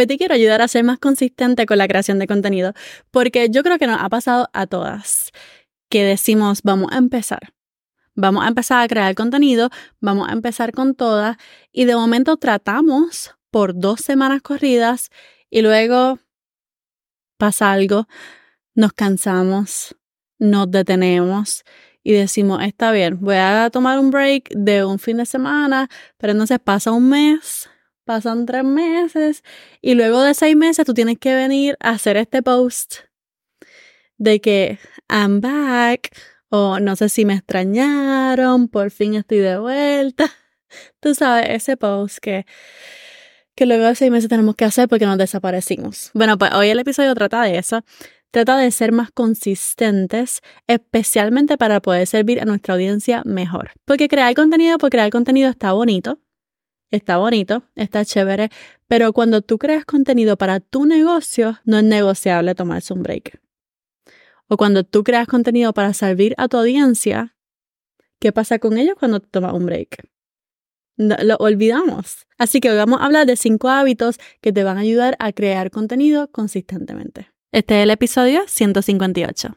Hoy te quiero ayudar a ser más consistente con la creación de contenido, porque yo creo que nos ha pasado a todas que decimos, vamos a empezar. Vamos a empezar a crear contenido, vamos a empezar con todas y de momento tratamos por dos semanas corridas y luego pasa algo, nos cansamos, nos detenemos y decimos, está bien, voy a tomar un break de un fin de semana, pero entonces pasa un mes, pasan tres meses y luego de seis meses tú tienes que venir a hacer este post de que I'm back o no sé si me extrañaron, por fin estoy de vuelta. Tú sabes, ese post que, que luego de seis meses tenemos que hacer porque nos desaparecimos. Bueno, pues hoy el episodio trata de eso. Trata de ser más consistentes, especialmente para poder servir a nuestra audiencia mejor. Porque crear contenido por crear contenido está bonito, está bonito, está chévere, pero cuando tú creas contenido para tu negocio, no es negociable tomarse un break. O cuando tú creas contenido para servir a tu audiencia, ¿qué pasa con ellos cuando tomas un break? lo olvidamos. Así que hoy vamos a hablar de cinco hábitos que te van a ayudar a crear contenido consistentemente. Este es el episodio 158.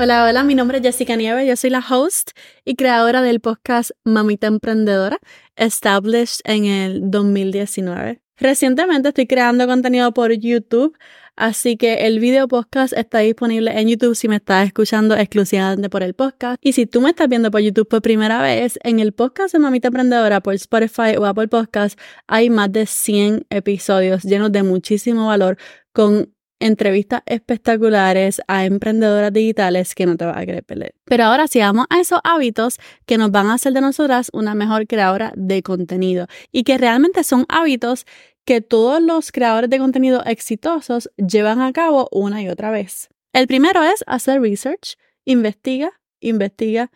Hola, hola, mi nombre es Jessica Nieves, yo soy la host y creadora del podcast Mamita Emprendedora, established en el 2019. Recientemente estoy creando contenido por YouTube, así que el video podcast está disponible en YouTube si me estás escuchando exclusivamente por el podcast. Y si tú me estás viendo por YouTube por primera vez, en el podcast de Mamita Emprendedora por Spotify o Apple Podcast hay más de 100 episodios llenos de muchísimo valor con entrevistas espectaculares a emprendedoras digitales que no te vas a querer perder. Pero ahora sí vamos a esos hábitos que nos van a hacer de nosotras una mejor creadora de contenido y que realmente son hábitos que todos los creadores de contenido exitosos llevan a cabo una y otra vez. El primero es hacer research, investiga, investiga,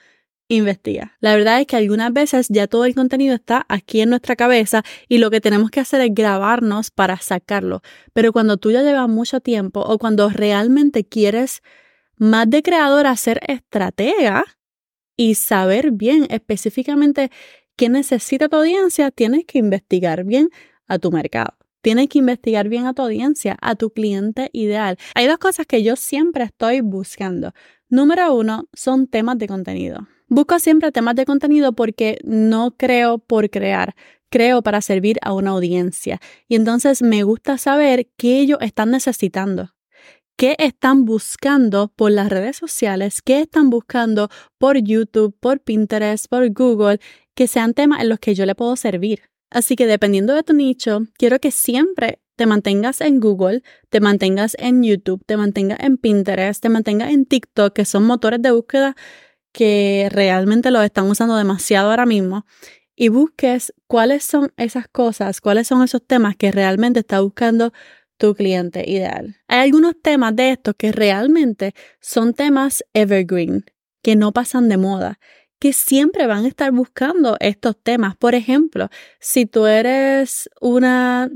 investiga. La verdad es que algunas veces ya todo el contenido está aquí en nuestra cabeza y lo que tenemos que hacer es grabarnos para sacarlo. Pero cuando tú ya llevas mucho tiempo o cuando realmente quieres más de creador ser estratega y saber bien específicamente qué necesita tu audiencia, tienes que investigar bien a tu mercado. Tienes que investigar bien a tu audiencia, a tu cliente ideal. Hay dos cosas que yo siempre estoy buscando. Número uno son temas de contenido. Busco siempre temas de contenido porque no creo por crear, creo para servir a una audiencia. Y entonces me gusta saber qué ellos están necesitando, qué están buscando por las redes sociales, qué están buscando por YouTube, por Pinterest, por Google, que sean temas en los que yo le puedo servir. Así que dependiendo de tu nicho, quiero que siempre te mantengas en Google, te mantengas en YouTube, te mantengas en Pinterest, te mantengas en TikTok, que son motores de búsqueda que realmente lo están usando demasiado ahora mismo y busques cuáles son esas cosas, cuáles son esos temas que realmente está buscando tu cliente ideal. Hay algunos temas de estos que realmente son temas evergreen, que no pasan de moda, que siempre van a estar buscando estos temas. Por ejemplo, si tú eres una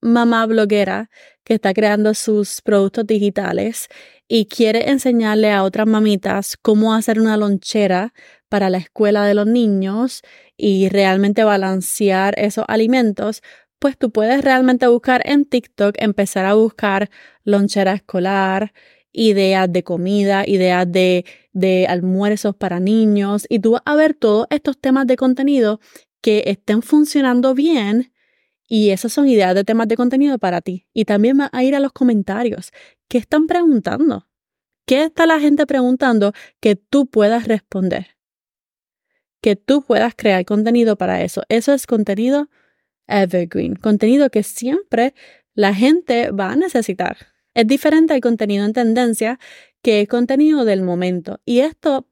mamá bloguera que está creando sus productos digitales y quiere enseñarle a otras mamitas cómo hacer una lonchera para la escuela de los niños y realmente balancear esos alimentos, pues tú puedes realmente buscar en TikTok, empezar a buscar lonchera escolar, ideas de comida, ideas de, de almuerzos para niños y tú vas a ver todos estos temas de contenido que estén funcionando bien y esas son ideas de temas de contenido para ti. Y también va a ir a los comentarios. ¿Qué están preguntando? ¿Qué está la gente preguntando que tú puedas responder? Que tú puedas crear contenido para eso. Eso es contenido evergreen, contenido que siempre la gente va a necesitar. Es diferente al contenido en tendencia que es contenido del momento. Y esto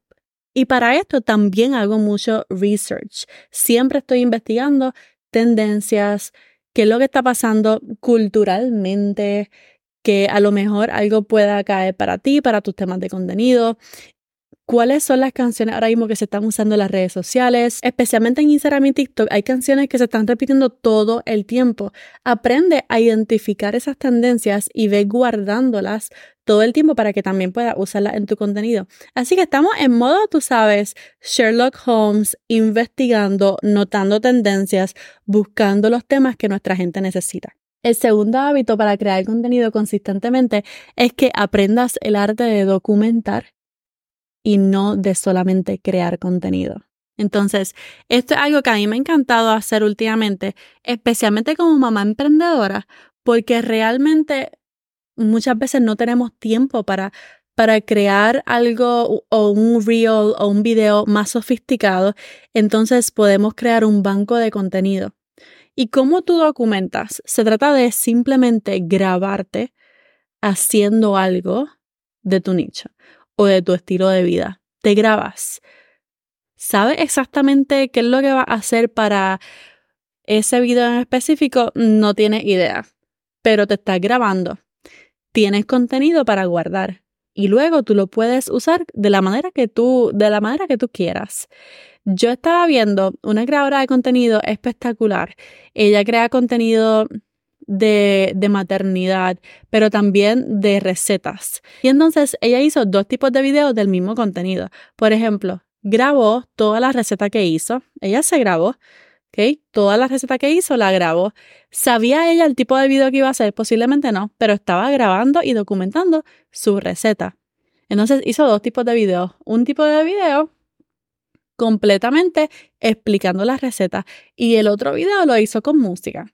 y para esto también hago mucho research. Siempre estoy investigando tendencias, qué es lo que está pasando culturalmente, que a lo mejor algo pueda caer para ti, para tus temas de contenido. ¿Cuáles son las canciones ahora mismo que se están usando en las redes sociales? Especialmente en Instagram y TikTok hay canciones que se están repitiendo todo el tiempo. Aprende a identificar esas tendencias y ve guardándolas todo el tiempo para que también puedas usarlas en tu contenido. Así que estamos en modo, tú sabes, Sherlock Holmes, investigando, notando tendencias, buscando los temas que nuestra gente necesita. El segundo hábito para crear contenido consistentemente es que aprendas el arte de documentar y no de solamente crear contenido. Entonces, esto es algo que a mí me ha encantado hacer últimamente, especialmente como mamá emprendedora, porque realmente muchas veces no tenemos tiempo para, para crear algo o un reel o un video más sofisticado, entonces podemos crear un banco de contenido. ¿Y cómo tú documentas? Se trata de simplemente grabarte haciendo algo de tu nicho o de tu estilo de vida. Te grabas. ¿Sabes exactamente qué es lo que vas a hacer para ese video en específico? No tienes idea, pero te estás grabando. Tienes contenido para guardar y luego tú lo puedes usar de la manera que tú, de la manera que tú quieras. Yo estaba viendo una creadora de contenido espectacular. Ella crea contenido de, de, maternidad, pero también de recetas. Y entonces ella hizo dos tipos de videos del mismo contenido. Por ejemplo, grabó toda la receta que hizo. Ella se grabó, ¿ok? Toda la receta que hizo la grabó. ¿Sabía ella el tipo de video que iba a hacer? Posiblemente no, pero estaba grabando y documentando su receta. Entonces hizo dos tipos de videos. Un tipo de video completamente explicando la receta y el otro video lo hizo con música.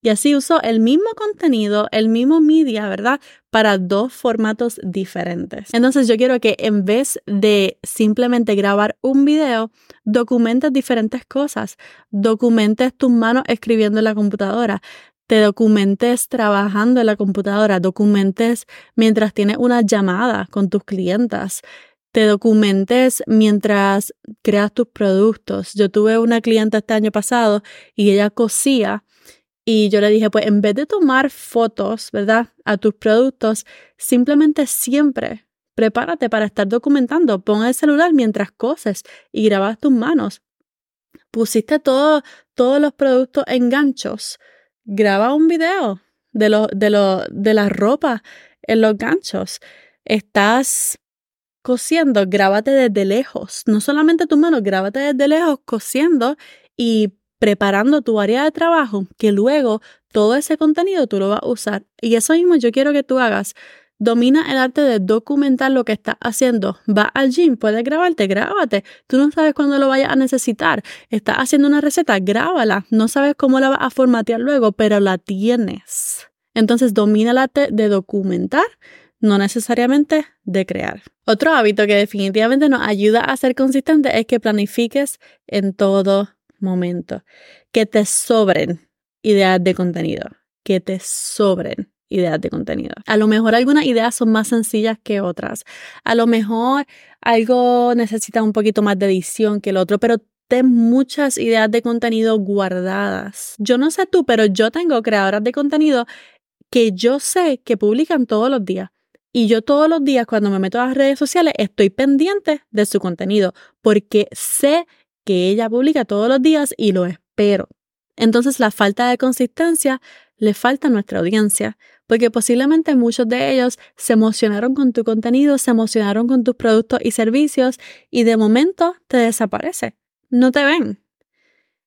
Y así usó el mismo contenido, el mismo media, ¿verdad? Para dos formatos diferentes. Entonces yo quiero que en vez de simplemente grabar un video, documentes diferentes cosas. Documentes tus manos escribiendo en la computadora. Te documentes trabajando en la computadora. Documentes mientras tienes una llamada con tus clientas te documentes mientras creas tus productos. Yo tuve una clienta este año pasado y ella cosía y yo le dije, pues en vez de tomar fotos, ¿verdad? A tus productos, simplemente siempre prepárate para estar documentando. Pon el celular mientras coses y grabas tus manos. Pusiste todo, todos los productos en ganchos. Graba un video de, lo, de, de la ropa en los ganchos. Estás cosiendo, grábate desde lejos. No solamente tus manos, grábate desde lejos cosiendo y preparando tu área de trabajo, que luego todo ese contenido tú lo vas a usar. Y eso mismo yo quiero que tú hagas. Domina el arte de documentar lo que estás haciendo. Va al gym, puedes grabarte, grábate. Tú no sabes cuándo lo vayas a necesitar. Estás haciendo una receta, grábala. No sabes cómo la vas a formatear luego, pero la tienes. Entonces domina el arte de documentar, no necesariamente de crear. Otro hábito que definitivamente nos ayuda a ser consistente es que planifiques en todo momento. Que te sobren ideas de contenido. Que te sobren ideas de contenido. A lo mejor algunas ideas son más sencillas que otras. A lo mejor algo necesita un poquito más de edición que el otro, pero ten muchas ideas de contenido guardadas. Yo no sé tú, pero yo tengo creadoras de contenido que yo sé que publican todos los días. Y yo todos los días cuando me meto a las redes sociales estoy pendiente de su contenido porque sé que ella publica todos los días y lo espero. Entonces la falta de consistencia le falta a nuestra audiencia, porque posiblemente muchos de ellos se emocionaron con tu contenido, se emocionaron con tus productos y servicios y de momento te desaparece. No te ven.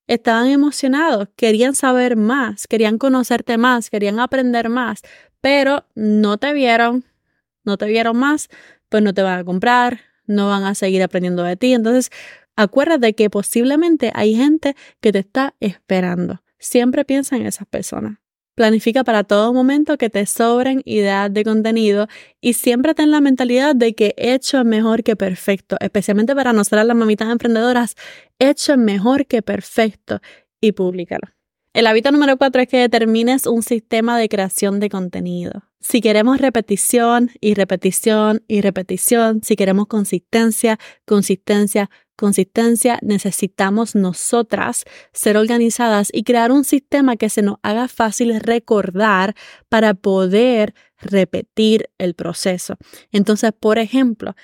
Estaban emocionados, querían saber más, querían conocerte más, querían aprender más, pero no te vieron, no te vieron más, pues no te van a comprar, no van a seguir aprendiendo de ti. Entonces, Acuérdate que posiblemente hay gente que te está esperando. Siempre piensa en esas personas. Planifica para todo momento que te sobren ideas de contenido y siempre ten la mentalidad de que hecho es mejor que perfecto, especialmente para nosotras las mamitas emprendedoras, hecho es mejor que perfecto y públicalo. El hábito número cuatro es que determines un sistema de creación de contenido. Si queremos repetición y repetición y repetición, si queremos consistencia, consistencia, consistencia, necesitamos nosotras ser organizadas y crear un sistema que se nos haga fácil recordar para poder repetir el proceso. Entonces, por ejemplo,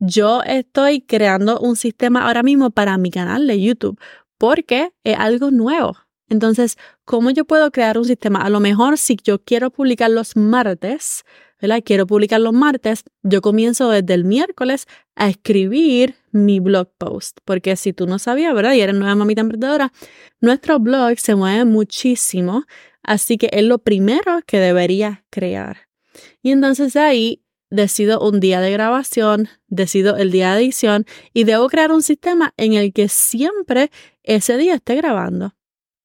yo estoy creando un sistema ahora mismo para mi canal de YouTube porque es algo nuevo. Entonces, ¿cómo yo puedo crear un sistema? A lo mejor si yo quiero publicar los martes, ¿verdad? Quiero publicar los martes, yo comienzo desde el miércoles a escribir mi blog post, porque si tú no sabías, ¿verdad? Y eres nueva mamita emprendedora, nuestro blog se mueve muchísimo, así que es lo primero que debería crear. Y entonces ahí decido un día de grabación, decido el día de edición y debo crear un sistema en el que siempre ese día esté grabando,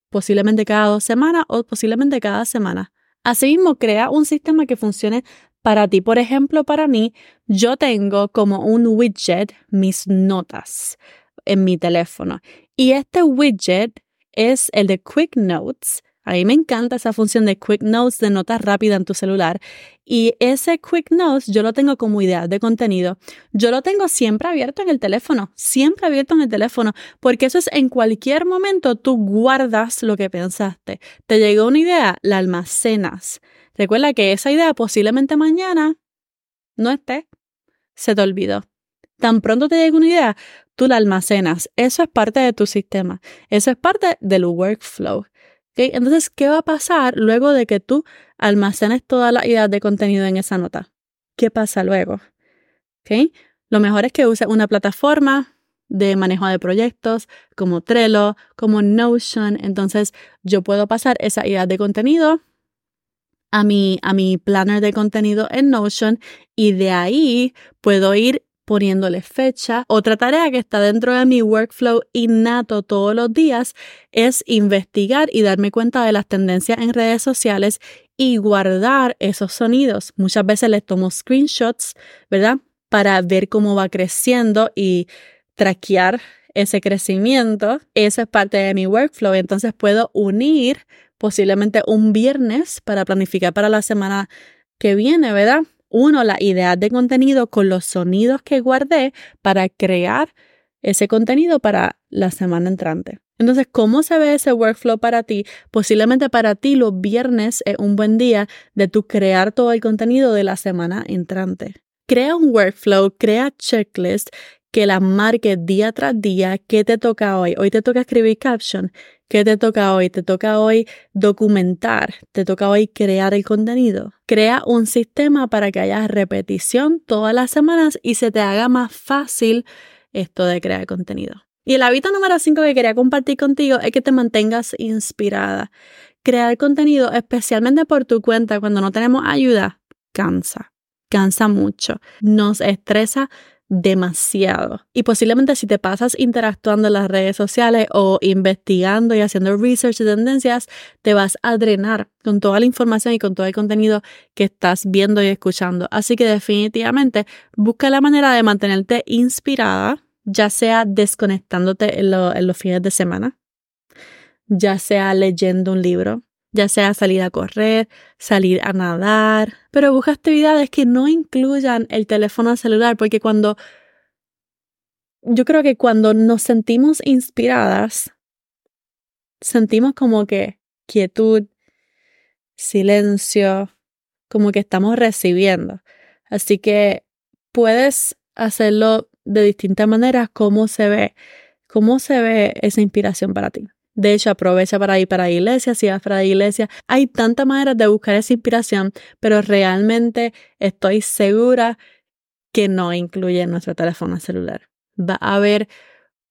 posiblemente cada dos semanas o posiblemente cada semana. Asimismo, crea un sistema que funcione para ti. Por ejemplo, para mí, yo tengo como un widget mis notas en mi teléfono y este widget es el de Quick Notes a mí me encanta esa función de Quick Notes de notas rápida en tu celular. Y ese Quick Notes yo lo tengo como idea de contenido. Yo lo tengo siempre abierto en el teléfono, siempre abierto en el teléfono, porque eso es en cualquier momento tú guardas lo que pensaste. Te llegó una idea, la almacenas. Recuerda que esa idea posiblemente mañana no esté, se te olvidó. Tan pronto te llega una idea, tú la almacenas. Eso es parte de tu sistema. Eso es parte del workflow. Entonces, ¿qué va a pasar luego de que tú almacenes toda la idea de contenido en esa nota? ¿Qué pasa luego? Lo mejor es que uses una plataforma de manejo de proyectos como Trello, como Notion. Entonces, yo puedo pasar esa idea de contenido a mi, a mi planner de contenido en Notion y de ahí puedo ir poniéndole fecha. Otra tarea que está dentro de mi workflow innato todos los días es investigar y darme cuenta de las tendencias en redes sociales y guardar esos sonidos. Muchas veces les tomo screenshots, ¿verdad? Para ver cómo va creciendo y traquear ese crecimiento. Esa es parte de mi workflow. Entonces puedo unir posiblemente un viernes para planificar para la semana que viene, ¿verdad? uno la idea de contenido con los sonidos que guardé para crear ese contenido para la semana entrante. Entonces, ¿cómo se ve ese workflow para ti? Posiblemente para ti los viernes es un buen día de tu crear todo el contenido de la semana entrante. Crea un workflow, crea checklist que la marque día tras día. ¿Qué te toca hoy? Hoy te toca escribir caption. ¿Qué te toca hoy? Te toca hoy documentar. Te toca hoy crear el contenido. Crea un sistema para que haya repetición todas las semanas y se te haga más fácil esto de crear contenido. Y el hábito número 5 que quería compartir contigo es que te mantengas inspirada. Crear contenido, especialmente por tu cuenta, cuando no tenemos ayuda, cansa. Cansa mucho. Nos estresa demasiado. Y posiblemente si te pasas interactuando en las redes sociales o investigando y haciendo research de tendencias, te vas a drenar con toda la información y con todo el contenido que estás viendo y escuchando. Así que definitivamente busca la manera de mantenerte inspirada, ya sea desconectándote en, en los fines de semana, ya sea leyendo un libro, ya sea salir a correr, salir a nadar, pero busca actividades que no incluyan el teléfono celular, porque cuando yo creo que cuando nos sentimos inspiradas, sentimos como que quietud, silencio, como que estamos recibiendo. Así que puedes hacerlo de distintas maneras, cómo se ve, cómo se ve esa inspiración para ti. De hecho, aprovecha para ir para la iglesia, si vas para la iglesia. Hay tantas maneras de buscar esa inspiración, pero realmente estoy segura que no incluye nuestro teléfono celular. Va a ver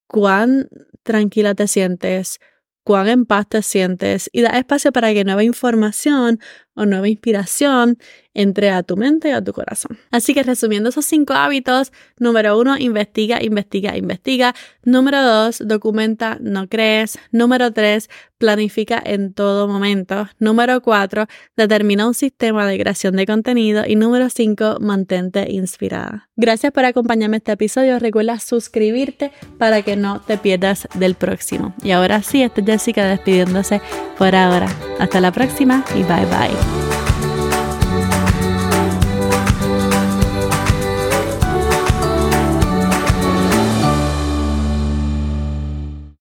cuán tranquila te sientes, cuán en paz te sientes y da espacio para que nueva información o nueva inspiración entre a tu mente y a tu corazón. Así que resumiendo esos cinco hábitos, número uno, investiga, investiga, investiga. Número dos, documenta, no crees. Número tres, planifica en todo momento. Número cuatro, determina un sistema de creación de contenido. Y número cinco, mantente inspirada. Gracias por acompañarme este episodio. Recuerda suscribirte para que no te pierdas del próximo. Y ahora sí, esta es Jessica despidiéndose por ahora. Hasta la próxima y bye bye.